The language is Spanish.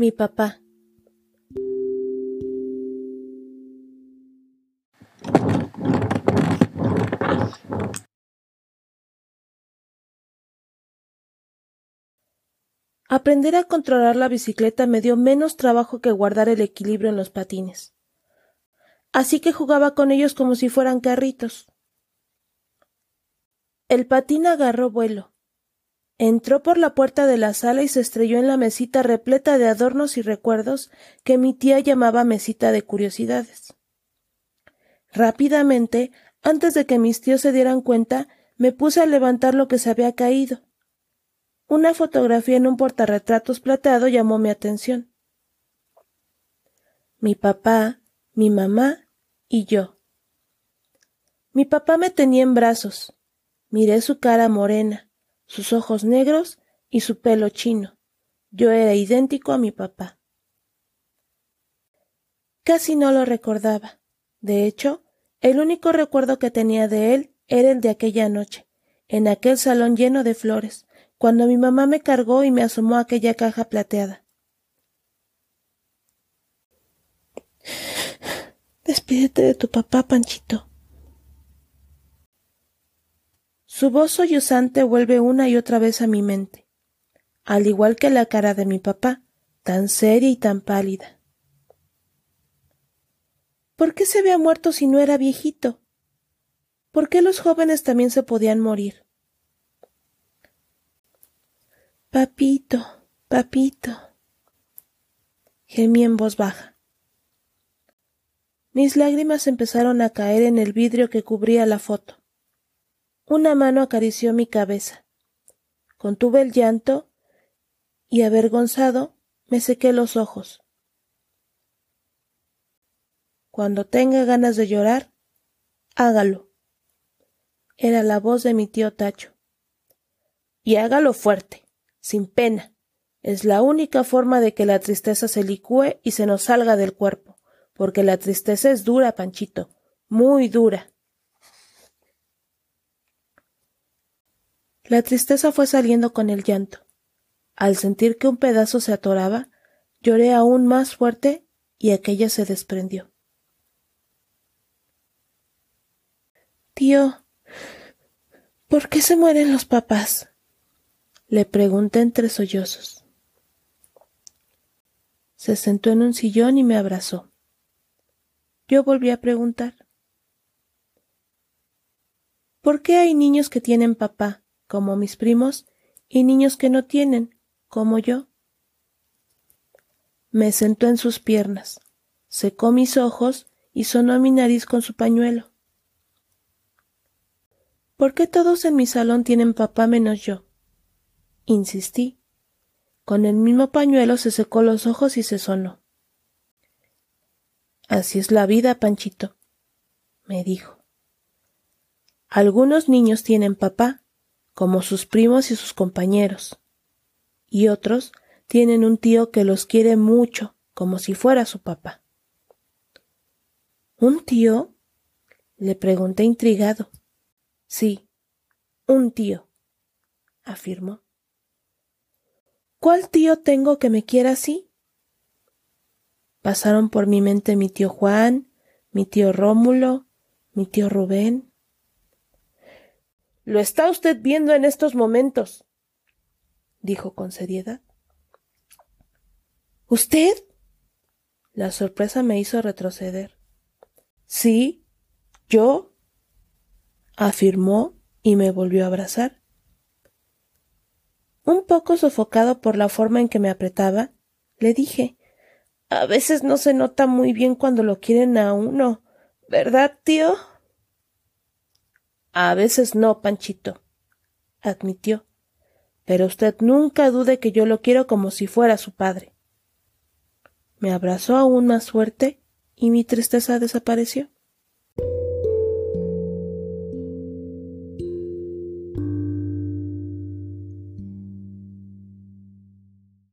Mi papá. Aprender a controlar la bicicleta me dio menos trabajo que guardar el equilibrio en los patines. Así que jugaba con ellos como si fueran carritos. El patín agarró vuelo. Entró por la puerta de la sala y se estrelló en la mesita repleta de adornos y recuerdos que mi tía llamaba mesita de curiosidades. Rápidamente, antes de que mis tíos se dieran cuenta, me puse a levantar lo que se había caído. Una fotografía en un portarretratos plateado llamó mi atención. Mi papá, mi mamá y yo. Mi papá me tenía en brazos. Miré su cara morena, sus ojos negros y su pelo chino. Yo era idéntico a mi papá. Casi no lo recordaba. De hecho, el único recuerdo que tenía de él era el de aquella noche, en aquel salón lleno de flores, cuando mi mamá me cargó y me asomó a aquella caja plateada. Despídete de tu papá, Panchito. Su voz sollozante vuelve una y otra vez a mi mente, al igual que la cara de mi papá, tan seria y tan pálida. ¿Por qué se había muerto si no era viejito? ¿Por qué los jóvenes también se podían morir? Papito, papito. Gemí en voz baja. Mis lágrimas empezaron a caer en el vidrio que cubría la foto. Una mano acarició mi cabeza. Contuve el llanto y, avergonzado, me sequé los ojos. Cuando tenga ganas de llorar, hágalo. Era la voz de mi tío Tacho. Y hágalo fuerte sin pena. Es la única forma de que la tristeza se licúe y se nos salga del cuerpo, porque la tristeza es dura, Panchito, muy dura. La tristeza fue saliendo con el llanto. Al sentir que un pedazo se atoraba, lloré aún más fuerte y aquella se desprendió. Tío, ¿por qué se mueren los papás? Le pregunté entre sollozos. Se sentó en un sillón y me abrazó. Yo volví a preguntar. ¿Por qué hay niños que tienen papá, como mis primos, y niños que no tienen, como yo? Me sentó en sus piernas, secó mis ojos y sonó mi nariz con su pañuelo. ¿Por qué todos en mi salón tienen papá menos yo? Insistí. Con el mismo pañuelo se secó los ojos y se sonó. Así es la vida, Panchito, me dijo. Algunos niños tienen papá, como sus primos y sus compañeros, y otros tienen un tío que los quiere mucho, como si fuera su papá. ¿Un tío? le pregunté intrigado. Sí, un tío, afirmó. ¿Cuál tío tengo que me quiera así? Pasaron por mi mente mi tío Juan, mi tío Rómulo, mi tío Rubén. Lo está usted viendo en estos momentos, dijo con seriedad. ¿Usted? La sorpresa me hizo retroceder. Sí, yo, afirmó y me volvió a abrazar. Un poco sofocado por la forma en que me apretaba, le dije A veces no se nota muy bien cuando lo quieren a uno, ¿verdad, tío? A veces no, Panchito, admitió. Pero usted nunca dude que yo lo quiero como si fuera su padre. Me abrazó aún más fuerte y mi tristeza desapareció.